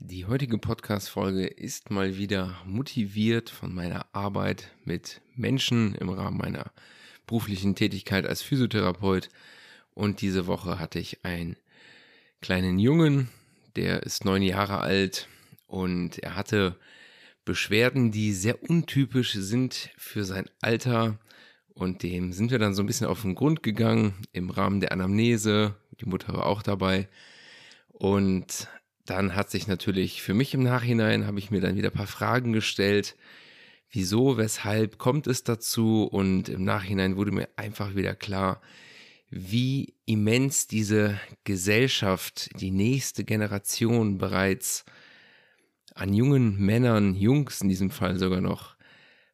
Die heutige Podcast-Folge ist mal wieder motiviert von meiner Arbeit mit Menschen im Rahmen meiner beruflichen Tätigkeit als Physiotherapeut. Und diese Woche hatte ich einen kleinen Jungen, der ist neun Jahre alt und er hatte Beschwerden, die sehr untypisch sind für sein Alter. Und dem sind wir dann so ein bisschen auf den Grund gegangen im Rahmen der Anamnese. Die Mutter war auch dabei. Und dann hat sich natürlich für mich im Nachhinein, habe ich mir dann wieder ein paar Fragen gestellt. Wieso, weshalb kommt es dazu? Und im Nachhinein wurde mir einfach wieder klar, wie immens diese Gesellschaft, die nächste Generation bereits an jungen Männern, Jungs in diesem Fall sogar noch,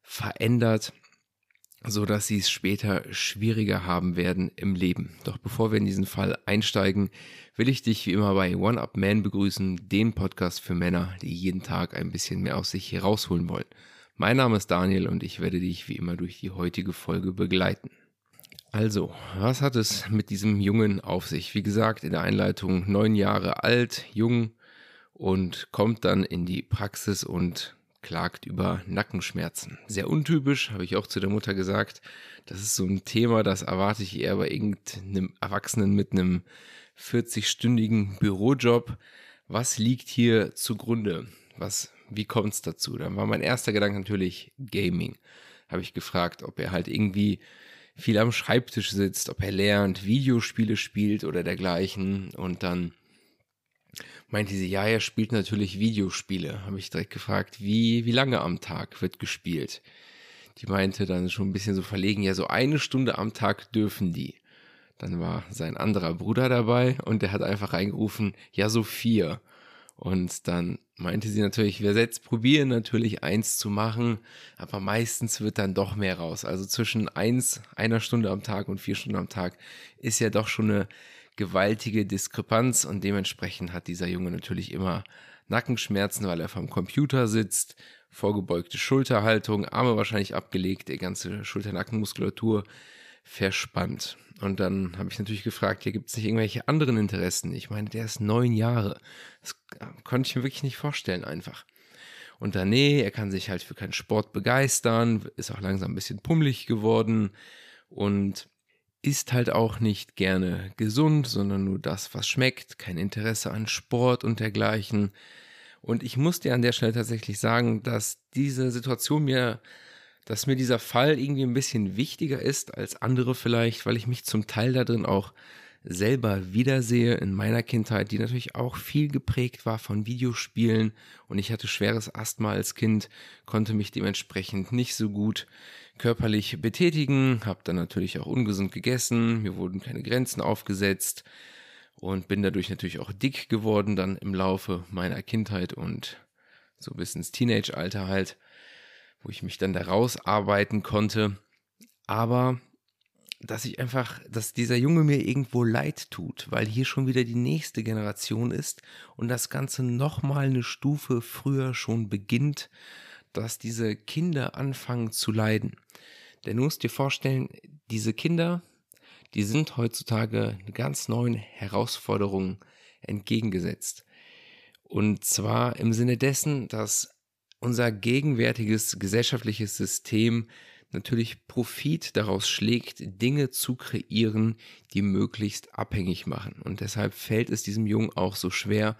verändert, so dass sie es später schwieriger haben werden im Leben. Doch bevor wir in diesen Fall einsteigen, will ich dich wie immer bei One Up Man begrüßen, den Podcast für Männer, die jeden Tag ein bisschen mehr aus sich herausholen wollen. Mein Name ist Daniel und ich werde dich wie immer durch die heutige Folge begleiten. Also, was hat es mit diesem Jungen auf sich? Wie gesagt, in der Einleitung neun Jahre alt, jung und kommt dann in die Praxis und klagt über Nackenschmerzen. Sehr untypisch, habe ich auch zu der Mutter gesagt. Das ist so ein Thema, das erwarte ich eher bei irgendeinem Erwachsenen mit einem 40-stündigen Bürojob. Was liegt hier zugrunde? Was, wie kommt es dazu? Dann war mein erster Gedanke natürlich Gaming. Habe ich gefragt, ob er halt irgendwie viel am Schreibtisch sitzt, ob er lernt, Videospiele spielt oder dergleichen. Und dann meinte sie, ja, er spielt natürlich Videospiele. Habe ich direkt gefragt, wie, wie lange am Tag wird gespielt? Die meinte dann schon ein bisschen so verlegen, ja, so eine Stunde am Tag dürfen die. Dann war sein anderer Bruder dabei und der hat einfach reingerufen, ja, so vier. Und dann meinte sie natürlich, wir jetzt probieren natürlich eins zu machen, aber meistens wird dann doch mehr raus. Also zwischen eins, einer Stunde am Tag und vier Stunden am Tag ist ja doch schon eine gewaltige Diskrepanz und dementsprechend hat dieser Junge natürlich immer Nackenschmerzen, weil er vom Computer sitzt, vorgebeugte Schulterhaltung, Arme wahrscheinlich abgelegt, die ganze Schulternackenmuskulatur verspannt. Und dann habe ich natürlich gefragt, hier gibt es nicht irgendwelche anderen Interessen? Ich meine, der ist neun Jahre. Das konnte ich mir wirklich nicht vorstellen einfach. Und dann, nee, er kann sich halt für keinen Sport begeistern, ist auch langsam ein bisschen pummelig geworden und isst halt auch nicht gerne gesund, sondern nur das, was schmeckt, kein Interesse an Sport und dergleichen. Und ich muss dir an der Stelle tatsächlich sagen, dass diese Situation mir dass mir dieser Fall irgendwie ein bisschen wichtiger ist als andere vielleicht, weil ich mich zum Teil da drin auch selber wiedersehe in meiner Kindheit, die natürlich auch viel geprägt war von Videospielen und ich hatte schweres Asthma als Kind, konnte mich dementsprechend nicht so gut körperlich betätigen, habe dann natürlich auch ungesund gegessen, mir wurden keine Grenzen aufgesetzt und bin dadurch natürlich auch dick geworden dann im Laufe meiner Kindheit und so bis ins Teenage-Alter halt wo ich mich dann da rausarbeiten konnte. Aber dass ich einfach, dass dieser Junge mir irgendwo leid tut, weil hier schon wieder die nächste Generation ist und das Ganze nochmal eine Stufe früher schon beginnt, dass diese Kinder anfangen zu leiden. Denn du musst dir vorstellen, diese Kinder, die sind heutzutage ganz neuen Herausforderungen entgegengesetzt. Und zwar im Sinne dessen, dass unser gegenwärtiges gesellschaftliches System natürlich Profit daraus schlägt, Dinge zu kreieren, die möglichst abhängig machen. Und deshalb fällt es diesem Jungen auch so schwer,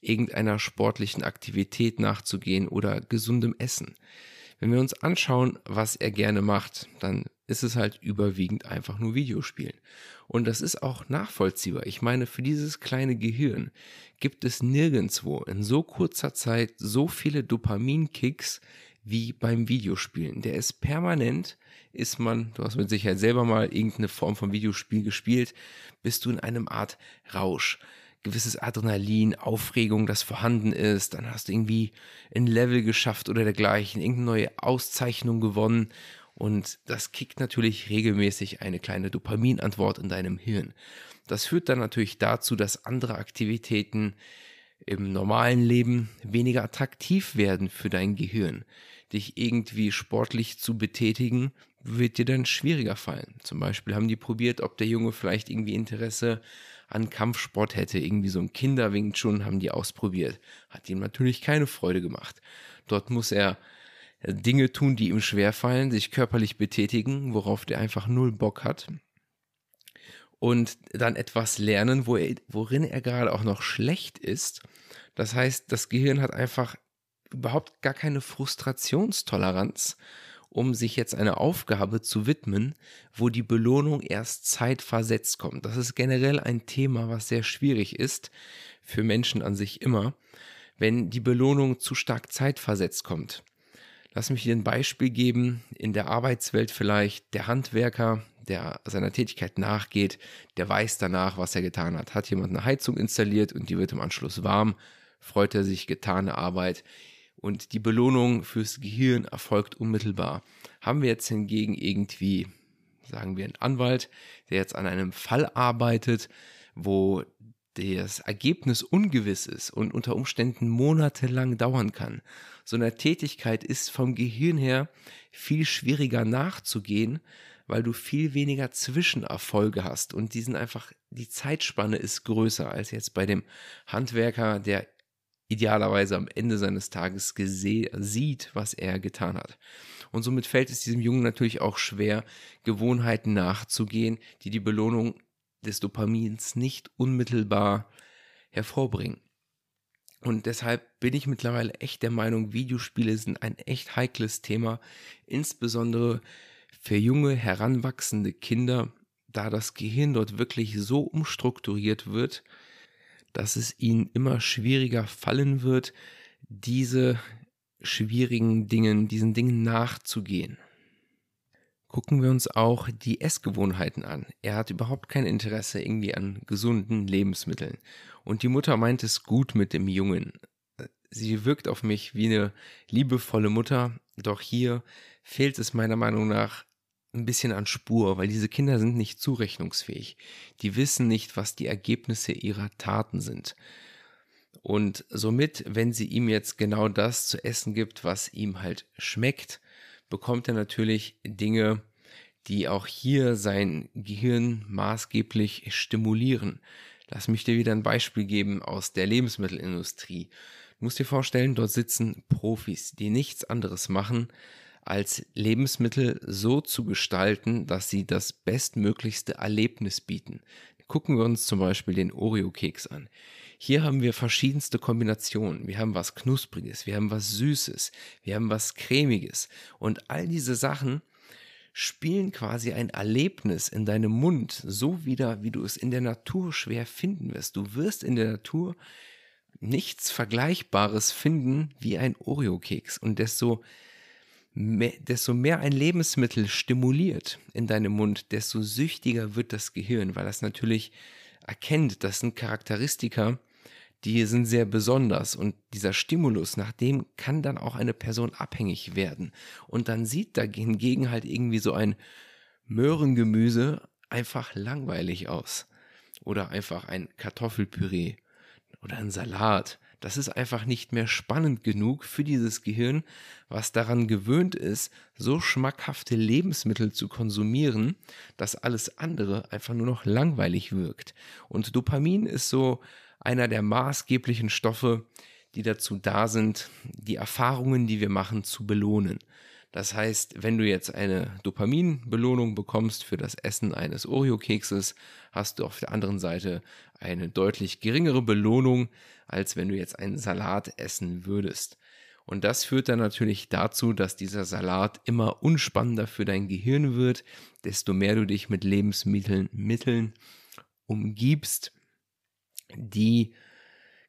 irgendeiner sportlichen Aktivität nachzugehen oder gesundem Essen. Wenn wir uns anschauen, was er gerne macht, dann ist es halt überwiegend einfach nur Videospielen. Und das ist auch nachvollziehbar. Ich meine, für dieses kleine Gehirn gibt es nirgendwo in so kurzer Zeit so viele Dopaminkicks wie beim Videospielen. Der ist permanent, ist man, du hast mit Sicherheit selber mal irgendeine Form von Videospiel gespielt, bist du in einem Art Rausch gewisses Adrenalin, Aufregung, das vorhanden ist, dann hast du irgendwie ein Level geschafft oder dergleichen, irgendeine neue Auszeichnung gewonnen und das kickt natürlich regelmäßig eine kleine Dopaminantwort in deinem Hirn. Das führt dann natürlich dazu, dass andere Aktivitäten im normalen Leben weniger attraktiv werden für dein Gehirn. Dich irgendwie sportlich zu betätigen, wird dir dann schwieriger fallen. Zum Beispiel haben die probiert, ob der Junge vielleicht irgendwie Interesse an Kampfsport hätte. Irgendwie so ein Kinderwing schon haben die ausprobiert. Hat ihm natürlich keine Freude gemacht. Dort muss er Dinge tun, die ihm schwerfallen, sich körperlich betätigen, worauf der einfach null Bock hat. Und dann etwas lernen, wo er, worin er gerade auch noch schlecht ist. Das heißt, das Gehirn hat einfach überhaupt gar keine Frustrationstoleranz, um sich jetzt einer Aufgabe zu widmen, wo die Belohnung erst zeitversetzt kommt. Das ist generell ein Thema, was sehr schwierig ist für Menschen an sich immer, wenn die Belohnung zu stark zeitversetzt kommt. Lass mich dir ein Beispiel geben. In der Arbeitswelt vielleicht der Handwerker, der seiner Tätigkeit nachgeht, der weiß danach, was er getan hat. Hat jemand eine Heizung installiert und die wird im Anschluss warm, freut er sich, getane Arbeit. Und die Belohnung fürs Gehirn erfolgt unmittelbar. Haben wir jetzt hingegen irgendwie, sagen wir, einen Anwalt, der jetzt an einem Fall arbeitet, wo das Ergebnis ungewiss ist und unter Umständen monatelang dauern kann. So eine Tätigkeit ist vom Gehirn her viel schwieriger nachzugehen, weil du viel weniger Zwischenerfolge hast und die sind einfach, die Zeitspanne ist größer als jetzt bei dem Handwerker, der idealerweise am Ende seines Tages sieht, was er getan hat. Und somit fällt es diesem Jungen natürlich auch schwer, Gewohnheiten nachzugehen, die die Belohnung des Dopamins nicht unmittelbar hervorbringen. Und deshalb bin ich mittlerweile echt der Meinung, Videospiele sind ein echt heikles Thema, insbesondere für junge, heranwachsende Kinder, da das Gehirn dort wirklich so umstrukturiert wird, dass es ihnen immer schwieriger fallen wird, diese schwierigen Dingen, diesen Dingen nachzugehen gucken wir uns auch die Essgewohnheiten an. Er hat überhaupt kein Interesse irgendwie an gesunden Lebensmitteln. Und die Mutter meint es gut mit dem Jungen. Sie wirkt auf mich wie eine liebevolle Mutter, doch hier fehlt es meiner Meinung nach ein bisschen an Spur, weil diese Kinder sind nicht zurechnungsfähig. Die wissen nicht, was die Ergebnisse ihrer Taten sind. Und somit, wenn sie ihm jetzt genau das zu essen gibt, was ihm halt schmeckt, bekommt er natürlich Dinge, die auch hier sein Gehirn maßgeblich stimulieren. Lass mich dir wieder ein Beispiel geben aus der Lebensmittelindustrie. Du musst dir vorstellen, dort sitzen Profis, die nichts anderes machen, als Lebensmittel so zu gestalten, dass sie das bestmöglichste Erlebnis bieten. Gucken wir uns zum Beispiel den Oreo-Keks an. Hier haben wir verschiedenste Kombinationen. Wir haben was Knuspriges, wir haben was Süßes, wir haben was Cremiges. Und all diese Sachen spielen quasi ein Erlebnis in deinem Mund so wieder, wie du es in der Natur schwer finden wirst. Du wirst in der Natur nichts Vergleichbares finden wie ein Oreo-Keks. Und desto mehr, desto mehr ein Lebensmittel stimuliert in deinem Mund, desto süchtiger wird das Gehirn, weil das natürlich erkennt, das sind Charakteristika, die sind sehr besonders und dieser Stimulus, nach dem kann dann auch eine Person abhängig werden. Und dann sieht da hingegen halt irgendwie so ein Möhrengemüse einfach langweilig aus. Oder einfach ein Kartoffelpüree oder ein Salat. Das ist einfach nicht mehr spannend genug für dieses Gehirn, was daran gewöhnt ist, so schmackhafte Lebensmittel zu konsumieren, dass alles andere einfach nur noch langweilig wirkt. Und Dopamin ist so einer der maßgeblichen Stoffe, die dazu da sind, die Erfahrungen, die wir machen, zu belohnen. Das heißt, wenn du jetzt eine Dopaminbelohnung bekommst für das Essen eines Oreo-Kekses, hast du auf der anderen Seite eine deutlich geringere Belohnung, als wenn du jetzt einen Salat essen würdest. Und das führt dann natürlich dazu, dass dieser Salat immer unspannender für dein Gehirn wird, desto mehr du dich mit Lebensmitteln Mitteln umgibst, die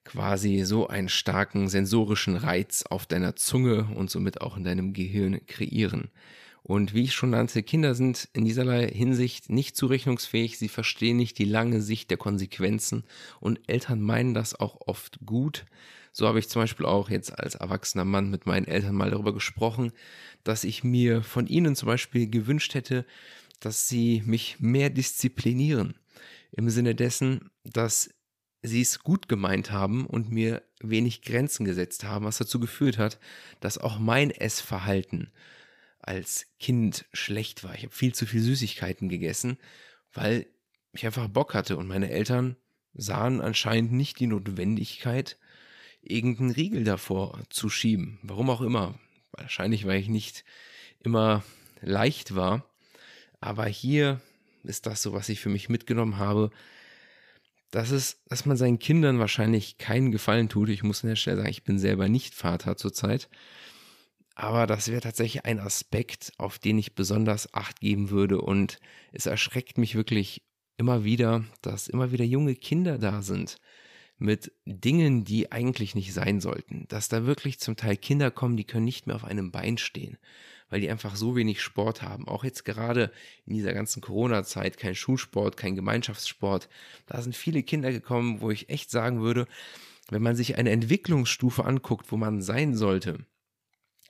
quasi so einen starken sensorischen Reiz auf deiner Zunge und somit auch in deinem Gehirn kreieren. Und wie ich schon nannte, Kinder sind in dieserlei Hinsicht nicht zurechnungsfähig, sie verstehen nicht die lange Sicht der Konsequenzen und Eltern meinen das auch oft gut. So habe ich zum Beispiel auch jetzt als erwachsener Mann mit meinen Eltern mal darüber gesprochen, dass ich mir von ihnen zum Beispiel gewünscht hätte, dass sie mich mehr disziplinieren. Im Sinne dessen, dass sie es gut gemeint haben und mir wenig Grenzen gesetzt haben, was dazu geführt hat, dass auch mein Essverhalten als Kind schlecht war. Ich habe viel zu viel Süßigkeiten gegessen, weil ich einfach Bock hatte und meine Eltern sahen anscheinend nicht die Notwendigkeit, irgendeinen Riegel davor zu schieben. Warum auch immer. Wahrscheinlich, weil ich nicht immer leicht war. Aber hier ist das so, was ich für mich mitgenommen habe, dass es, dass man seinen Kindern wahrscheinlich keinen Gefallen tut. Ich muss an der Stelle sagen, ich bin selber nicht Vater zurzeit. Aber das wäre tatsächlich ein Aspekt, auf den ich besonders Acht geben würde. Und es erschreckt mich wirklich immer wieder, dass immer wieder junge Kinder da sind mit Dingen, die eigentlich nicht sein sollten. Dass da wirklich zum Teil Kinder kommen, die können nicht mehr auf einem Bein stehen weil die einfach so wenig Sport haben. Auch jetzt gerade in dieser ganzen Corona-Zeit kein Schulsport, kein Gemeinschaftssport. Da sind viele Kinder gekommen, wo ich echt sagen würde, wenn man sich eine Entwicklungsstufe anguckt, wo man sein sollte,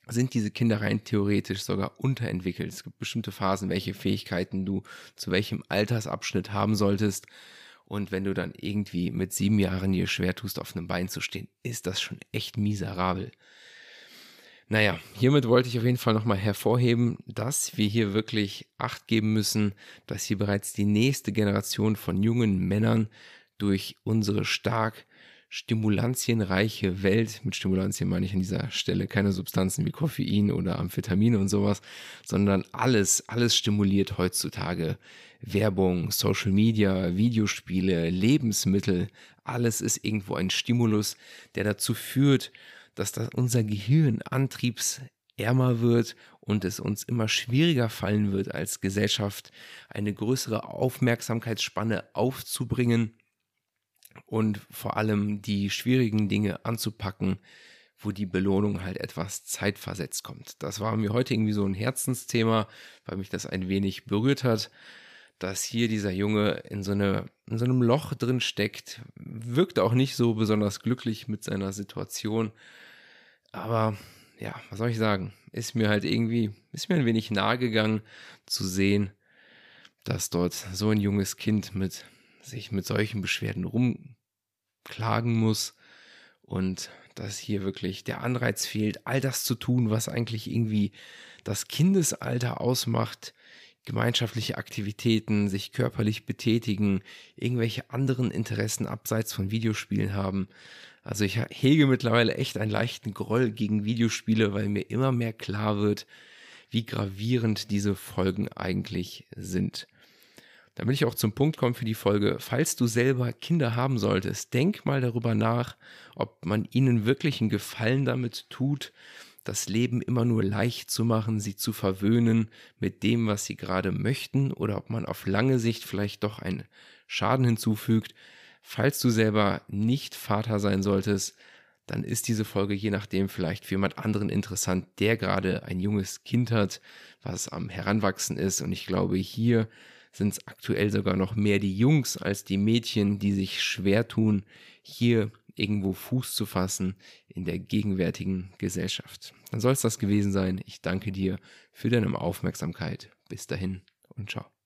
sind diese Kinder rein theoretisch sogar unterentwickelt. Es gibt bestimmte Phasen, welche Fähigkeiten du zu welchem Altersabschnitt haben solltest. Und wenn du dann irgendwie mit sieben Jahren dir schwer tust, auf einem Bein zu stehen, ist das schon echt miserabel. Naja, hiermit wollte ich auf jeden Fall nochmal hervorheben, dass wir hier wirklich Acht geben müssen, dass hier bereits die nächste Generation von jungen Männern durch unsere stark stimulantienreiche Welt, mit Stimulantien meine ich an dieser Stelle keine Substanzen wie Koffein oder Amphetamine und sowas, sondern alles, alles stimuliert heutzutage. Werbung, Social Media, Videospiele, Lebensmittel, alles ist irgendwo ein Stimulus, der dazu führt, dass das unser Gehirn antriebsärmer wird und es uns immer schwieriger fallen wird, als Gesellschaft eine größere Aufmerksamkeitsspanne aufzubringen und vor allem die schwierigen Dinge anzupacken, wo die Belohnung halt etwas zeitversetzt kommt. Das war mir heute irgendwie so ein Herzensthema, weil mich das ein wenig berührt hat, dass hier dieser Junge in so, eine, in so einem Loch drin steckt, wirkt auch nicht so besonders glücklich mit seiner Situation aber ja, was soll ich sagen? Ist mir halt irgendwie, ist mir ein wenig nahe gegangen zu sehen, dass dort so ein junges Kind mit sich mit solchen Beschwerden rumklagen muss und dass hier wirklich der Anreiz fehlt, all das zu tun, was eigentlich irgendwie das Kindesalter ausmacht, gemeinschaftliche Aktivitäten, sich körperlich betätigen, irgendwelche anderen Interessen abseits von Videospielen haben. Also ich hege mittlerweile echt einen leichten Groll gegen Videospiele, weil mir immer mehr klar wird, wie gravierend diese Folgen eigentlich sind. Damit ich auch zum Punkt komme für die Folge, falls du selber Kinder haben solltest, denk mal darüber nach, ob man ihnen wirklich einen Gefallen damit tut, das Leben immer nur leicht zu machen, sie zu verwöhnen mit dem, was sie gerade möchten, oder ob man auf lange Sicht vielleicht doch einen Schaden hinzufügt, Falls du selber nicht Vater sein solltest, dann ist diese Folge je nachdem vielleicht für jemand anderen interessant, der gerade ein junges Kind hat, was am Heranwachsen ist. Und ich glaube, hier sind es aktuell sogar noch mehr die Jungs als die Mädchen, die sich schwer tun, hier irgendwo Fuß zu fassen in der gegenwärtigen Gesellschaft. Dann soll es das gewesen sein. Ich danke dir für deine Aufmerksamkeit. Bis dahin und ciao.